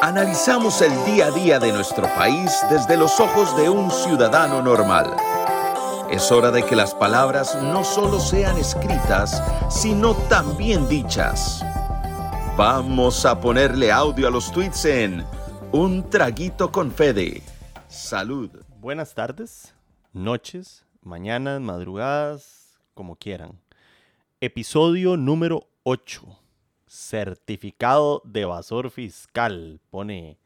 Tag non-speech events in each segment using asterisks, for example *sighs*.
Analizamos el día a día de nuestro país desde los ojos de un ciudadano normal. Es hora de que las palabras no solo sean escritas, sino también dichas. Vamos a ponerle audio a los tweets en Un Traguito con Fede. Salud. Buenas tardes, noches, mañanas, madrugadas, como quieran. Episodio número 8 certificado de evasor fiscal, pone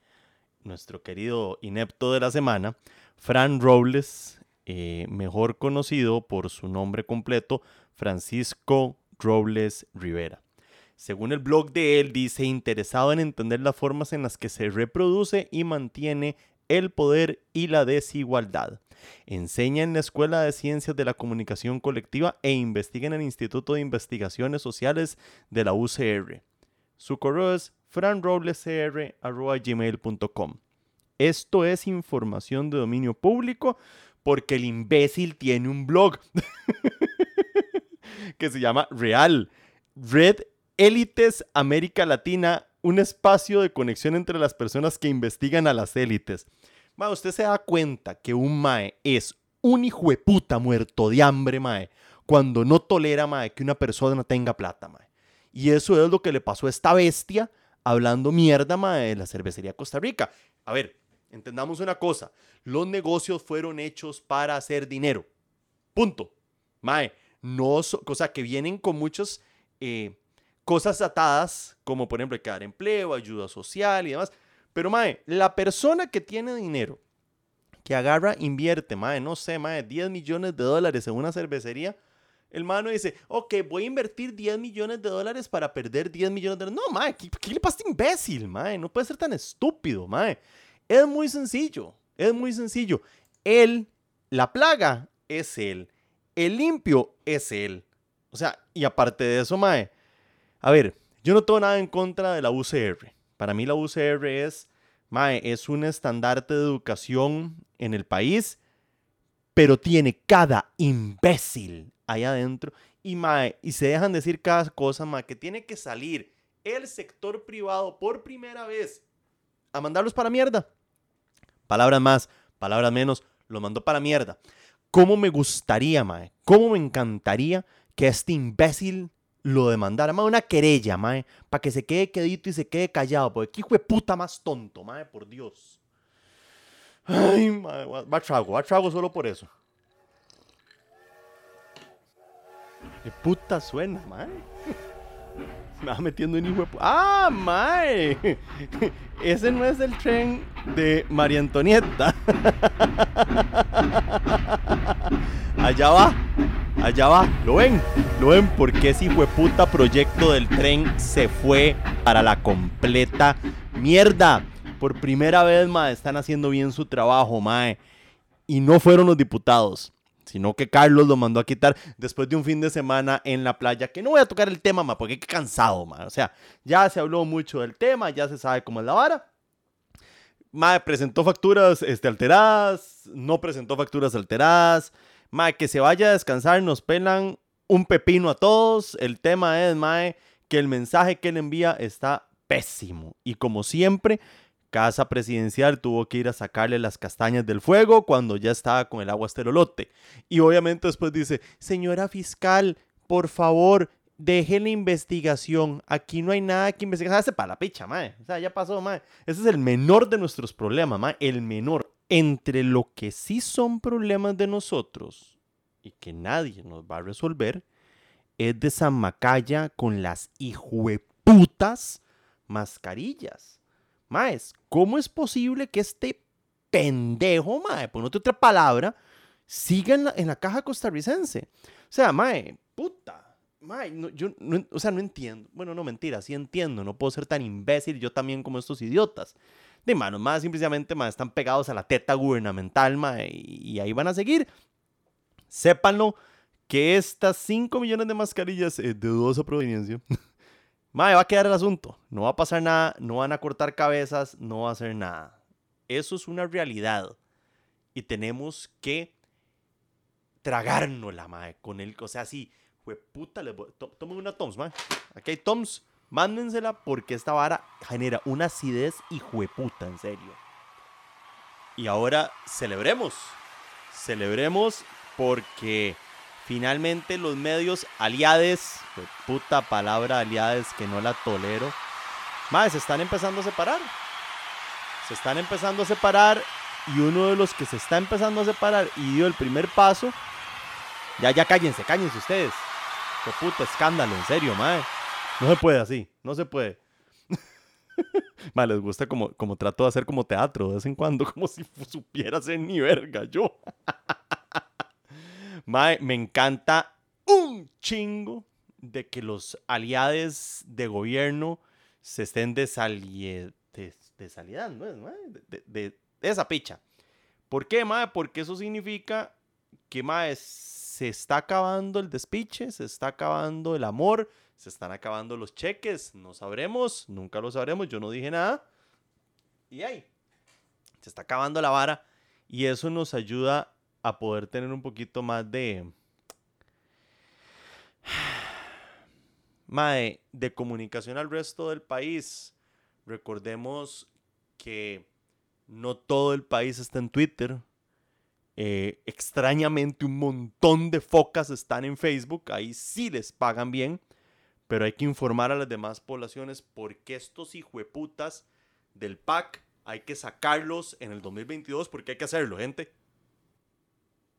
nuestro querido inepto de la semana, Fran Robles, eh, mejor conocido por su nombre completo, Francisco Robles Rivera. Según el blog de él, dice interesado en entender las formas en las que se reproduce y mantiene el poder y la desigualdad. Enseña en la Escuela de Ciencias de la Comunicación Colectiva e investiga en el Instituto de Investigaciones Sociales de la UCR. Su correo es franroblescr.gmail.com. Esto es información de dominio público porque el imbécil tiene un blog *laughs* que se llama Real. Red Élites América Latina, un espacio de conexión entre las personas que investigan a las élites usted se da cuenta que un mae es un hijo de puta muerto de hambre, mae, cuando no tolera, mae, que una persona tenga plata, mae. Y eso es lo que le pasó a esta bestia hablando mierda, mae, de la cervecería Costa Rica. A ver, entendamos una cosa. Los negocios fueron hechos para hacer dinero. Punto. Mae, no, o sea, que vienen con muchas eh, cosas atadas, como por ejemplo, dar empleo, ayuda social y demás. Pero, mae, la persona que tiene dinero, que agarra, invierte, mae, no sé, mae, 10 millones de dólares en una cervecería, el mano dice, ok, voy a invertir 10 millones de dólares para perder 10 millones de dólares. No, mae, ¿qué, le pasa este imbécil, mae? No puede ser tan estúpido, mae. Es muy sencillo, es muy sencillo. Él, la plaga es él. El limpio es él. O sea, y aparte de eso, mae, a ver, yo no tengo nada en contra de la UCR. Para mí la UCR es, mae, es un estandarte de educación en el país, pero tiene cada imbécil ahí adentro y, mae, y se dejan decir cada cosa, mae, que tiene que salir el sector privado por primera vez a mandarlos para mierda. Palabras más, palabras menos, lo mandó para mierda. ¿Cómo me gustaría, mae? ¿Cómo me encantaría que este imbécil lo demandara, más una querella, mae, para que se quede quedito y se quede callado, porque qué hijo de puta más tonto, mae, por Dios. Ay, mae, va trago, va trago solo por eso. ¿Qué puta suena, mae? Me va metiendo en hijo de puta. ¡Ah, mae! Ese no es el tren de María Antonieta. *laughs* Allá va. Allá va, ¿lo ven? ¿Lo ven? Porque ese puta proyecto del tren se fue para la completa mierda. Por primera vez, mae, están haciendo bien su trabajo, mae. Y no fueron los diputados, sino que Carlos lo mandó a quitar después de un fin de semana en la playa. Que no voy a tocar el tema, mae, porque qué cansado, mae. O sea, ya se habló mucho del tema, ya se sabe cómo es la vara. Mae, presentó facturas este, alteradas, no presentó facturas alteradas. Mae, que se vaya a descansar, nos pelan un pepino a todos. El tema es, Mae, que el mensaje que él envía está pésimo. Y como siempre, Casa Presidencial tuvo que ir a sacarle las castañas del fuego cuando ya estaba con el agua hasta Y obviamente después dice, señora fiscal, por favor, deje la investigación. Aquí no hay nada que investigar. Hace para la picha, mae. O sea, ya pasó, mae. Ese es el menor de nuestros problemas, mae. El menor entre lo que sí son problemas de nosotros y que nadie nos va a resolver, es de San Macaya con las hijueputas mascarillas. Maes, ¿cómo es posible que este pendejo, mae, por otra palabra, siga en la, caja costarricense? O sea, mae, puta. Mae, yo o sea, no entiendo. Bueno, no mentira, sí entiendo. No puedo ser tan imbécil yo también como estos idiotas de manos más simplemente más están pegados a la teta gubernamental y, ahí van a seguir. Sépanlo que estas 5 millones de mascarillas de dudosa proveniencia, *laughs* mae, va a quedar el asunto. No va a pasar nada, no van a cortar cabezas, no va a hacer nada. Eso es una realidad. Y tenemos que tragárnosla, mae, con él. O sea, sí, fue puta, le una Toms, mae. Aquí hay Toms Mándensela porque esta vara genera una acidez y jueputa, en serio. Y ahora celebremos. Celebremos porque finalmente los medios aliades, puta palabra aliades que no la tolero, más se están empezando a separar. Se están empezando a separar y uno de los que se está empezando a separar y dio el primer paso, ya, ya cállense, cállense ustedes. Qué puta escándalo, en serio, madre. No se puede así, no se puede. *laughs* Madre, les gusta como, como trato de hacer como teatro de vez en cuando, *laughs* como si supiera ser ni verga yo. *laughs* Madre, me encanta un chingo de que los aliados de gobierno se estén desalidando, de, de, esa picha. ¿Por qué, madre? Porque eso significa que, madre, se está acabando el despiche, se está acabando el amor, se están acabando los cheques, no sabremos, nunca lo sabremos, yo no dije nada. Y ahí, se está acabando la vara y eso nos ayuda a poder tener un poquito más de... *sighs* Mae, de comunicación al resto del país. Recordemos que no todo el país está en Twitter. Eh, extrañamente un montón de focas están en Facebook. Ahí sí les pagan bien. Pero hay que informar a las demás poblaciones porque estos hijueputas del PAC hay que sacarlos en el 2022 porque hay que hacerlo, gente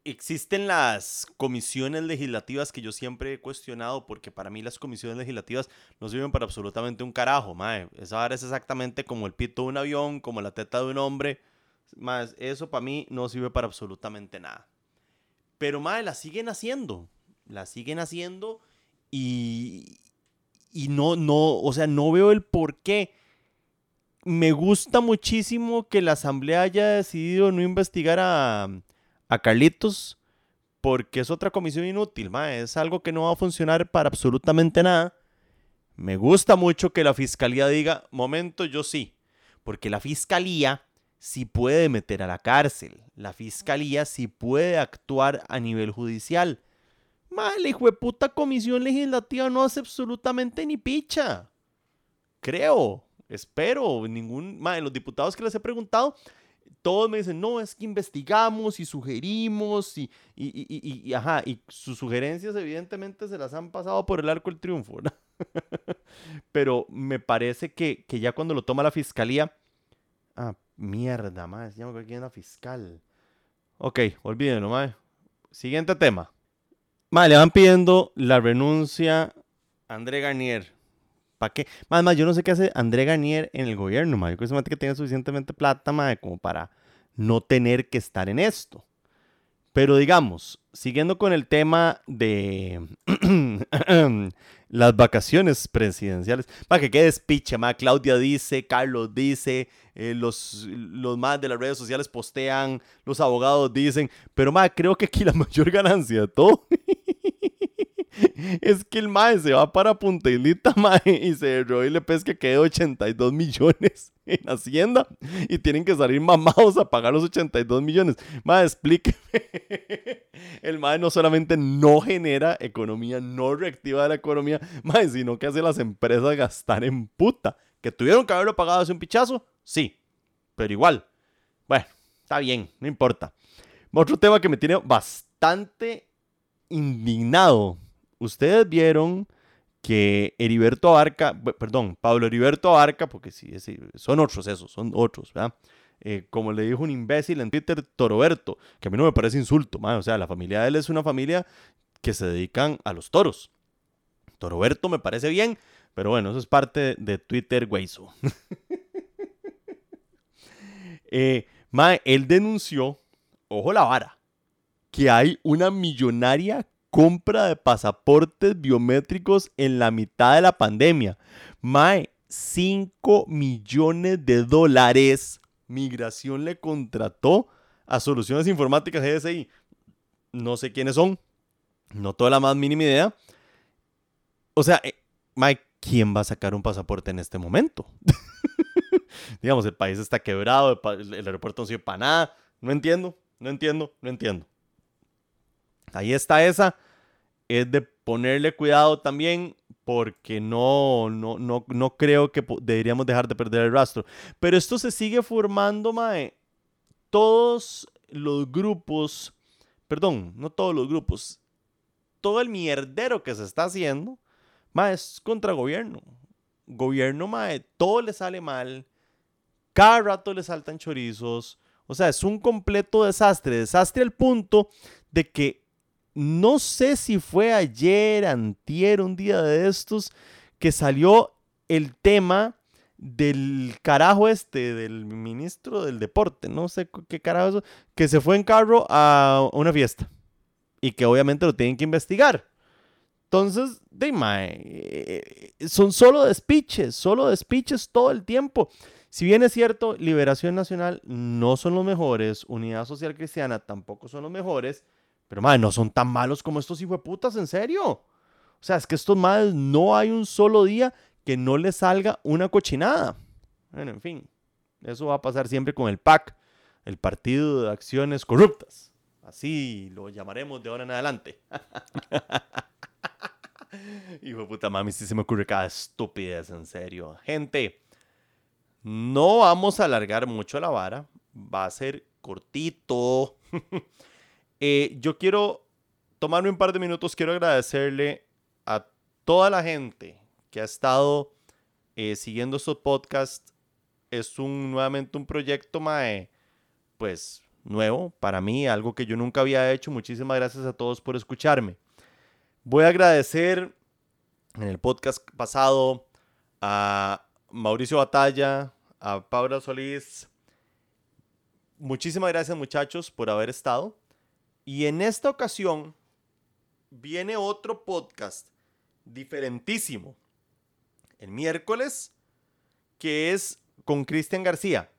existen las comisiones legislativas que yo siempre he cuestionado porque para mí las comisiones legislativas no sirven para absolutamente un carajo, mae. Esa es exactamente como el pito de un avión, como la teta de un hombre. Más eso para mí no sirve para absolutamente nada. Pero mae, la siguen haciendo. La siguen haciendo y y no no, o sea, no veo el por qué. Me gusta muchísimo que la asamblea haya decidido no investigar a a Carlitos porque es otra comisión inútil, es algo que no va a funcionar para absolutamente nada. Me gusta mucho que la fiscalía diga, momento, yo sí, porque la fiscalía sí puede meter a la cárcel, la fiscalía sí puede actuar a nivel judicial. Ma, la hijo de puta comisión legislativa no hace absolutamente ni picha. Creo, espero, ningún, ma, los diputados que les he preguntado todos me dicen, no, es que investigamos y sugerimos y, y, y, y, ajá, y sus sugerencias evidentemente se las han pasado por el arco del triunfo. *laughs* Pero me parece que, que, ya cuando lo toma la fiscalía, ah, mierda, más, ya me acuerdo quién es la fiscal. Ok, olvídenlo, mae. Siguiente tema. Mae, le van pidiendo la renuncia a André Garnier. ¿Para qué? Más, más, yo no sé qué hace André Garnier en el gobierno, ma. Yo creo que tenga suficientemente plata, ma, como para no tener que estar en esto. Pero digamos, siguiendo con el tema de *clears throat* las vacaciones presidenciales, para que quede despiche, ma. Claudia dice, Carlos dice, eh, los, los más de las redes sociales postean, los abogados dicen, pero ma, creo que aquí la *laughs* mayor ganancia de todo *laughs* *laughs* es que el mae se va para Punta *laughs* mae, y se y le pesca que 82 millones *laughs* en Hacienda y tienen que salir mamados a pagar los 82 millones. Mae, explíqueme. El mae no solamente no genera economía, no reactiva la economía, mae, sino que hace las empresas gastar en puta. ¿Que tuvieron que haberlo pagado hace un pichazo? Sí, pero igual. Bueno, está bien, no importa. Otro tema que me tiene bastante indignado ustedes vieron que Heriberto Abarca, perdón, Pablo Heriberto Abarca, porque sí, son otros esos, son otros, ¿verdad? Eh, como le dijo un imbécil en Twitter, Toroberto, que a mí no me parece insulto, o sea, la familia de él es una familia que se dedican a los toros. Toroberto me parece bien, pero bueno, eso es parte de Twitter, güeyzo. *laughs* eh, él denunció, ojo la vara, que hay una millonaria compra de pasaportes biométricos en la mitad de la pandemia. Mae, 5 millones de dólares. Migración le contrató a Soluciones Informáticas GSI. No sé quiénes son. No toda la más mínima idea. O sea, eh, ¿quién va a sacar un pasaporte en este momento? *laughs* Digamos, el país está quebrado, el, el aeropuerto no sirve para nada. No entiendo, no entiendo, no entiendo. Ahí está esa. Es de ponerle cuidado también porque no, no, no, no creo que deberíamos dejar de perder el rastro. Pero esto se sigue formando, Mae. Todos los grupos, perdón, no todos los grupos, todo el mierdero que se está haciendo, Mae, es contra gobierno. Gobierno, Mae, todo le sale mal. Cada rato le saltan chorizos. O sea, es un completo desastre. Desastre al punto de que no sé si fue ayer, antier, un día de estos, que salió el tema del carajo este, del ministro del deporte, no sé qué carajo eso, que se fue en carro a una fiesta y que obviamente lo tienen que investigar. Entonces, de eh, son solo despiches, solo despiches todo el tiempo. Si bien es cierto, Liberación Nacional no son los mejores, Unidad Social Cristiana tampoco son los mejores, pero, madre, no son tan malos como estos putas, en serio. O sea, es que estos madres no hay un solo día que no les salga una cochinada. Bueno, en fin, eso va a pasar siempre con el PAC, el Partido de Acciones Corruptas. Así lo llamaremos de ahora en adelante. *laughs* Hijo de puta mami, si se me ocurre cada estupidez, en serio. Gente, no vamos a alargar mucho la vara. Va a ser cortito. *laughs* Eh, yo quiero tomarme un par de minutos, quiero agradecerle a toda la gente que ha estado eh, siguiendo estos podcasts. Es un, nuevamente un proyecto, mae, pues nuevo para mí, algo que yo nunca había hecho. Muchísimas gracias a todos por escucharme. Voy a agradecer en el podcast pasado a Mauricio Batalla, a Paula Solís. Muchísimas gracias muchachos por haber estado. Y en esta ocasión viene otro podcast diferentísimo. El miércoles, que es con Cristian García.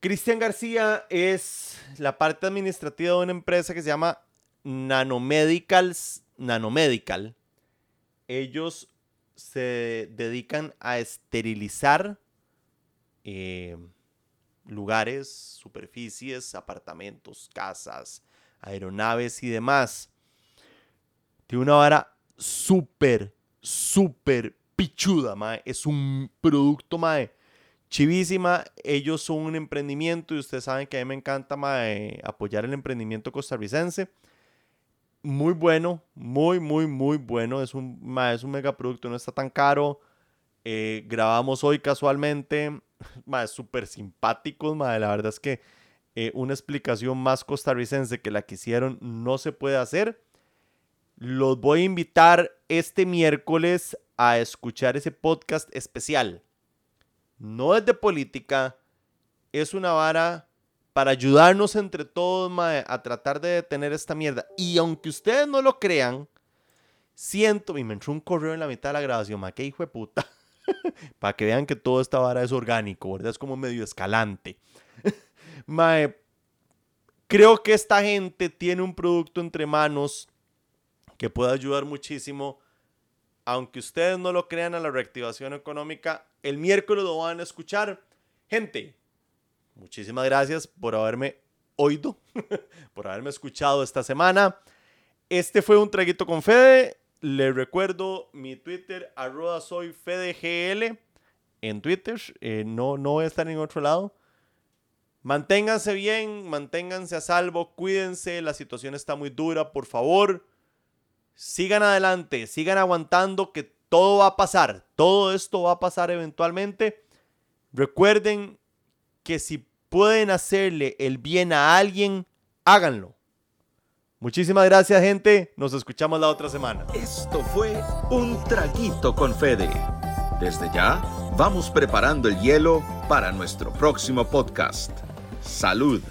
Cristian García es la parte administrativa de una empresa que se llama Nanomedicals, Nanomedical. Ellos se dedican a esterilizar eh, lugares, superficies, apartamentos, casas, aeronaves y demás. Tiene una vara súper, súper pichuda, mae. Es un producto, mae. Chivísima. Ellos son un emprendimiento y ustedes saben que a mí me encanta, mae, apoyar el emprendimiento costarricense. Muy bueno, muy, muy, muy bueno. Es un, mae, es un megaproducto, no está tan caro. Eh, grabamos hoy casualmente. *laughs* Mae, súper simpáticos, mae. La verdad es que eh, una explicación más costarricense que la que hicieron no se puede hacer. Los voy a invitar este miércoles a escuchar ese podcast especial. No es de política, es una vara para ayudarnos entre todos a tratar de detener esta mierda. Y aunque ustedes no lo crean, siento, y me entró un correo en la mitad de la grabación, ma, qué hijo de puta. *laughs* para que vean que toda esta vara es orgánico, ¿verdad? Es como medio escalante. Mae, creo que esta gente tiene un producto entre manos que puede ayudar muchísimo. Aunque ustedes no lo crean a la reactivación económica, el miércoles lo van a escuchar. Gente, muchísimas gracias por haberme oído, *laughs* por haberme escuchado esta semana. Este fue un traguito con Fede. Les recuerdo mi Twitter, arroba soy FedeGL en Twitter. Eh, no, no voy a estar en otro lado. Manténganse bien, manténganse a salvo, cuídense, la situación está muy dura, por favor. Sigan adelante, sigan aguantando que todo va a pasar, todo esto va a pasar eventualmente. Recuerden que si pueden hacerle el bien a alguien, háganlo. Muchísimas gracias gente, nos escuchamos la otra semana. Esto fue Un Traguito con Fede. Desde ya, vamos preparando el hielo para nuestro próximo podcast. Salud.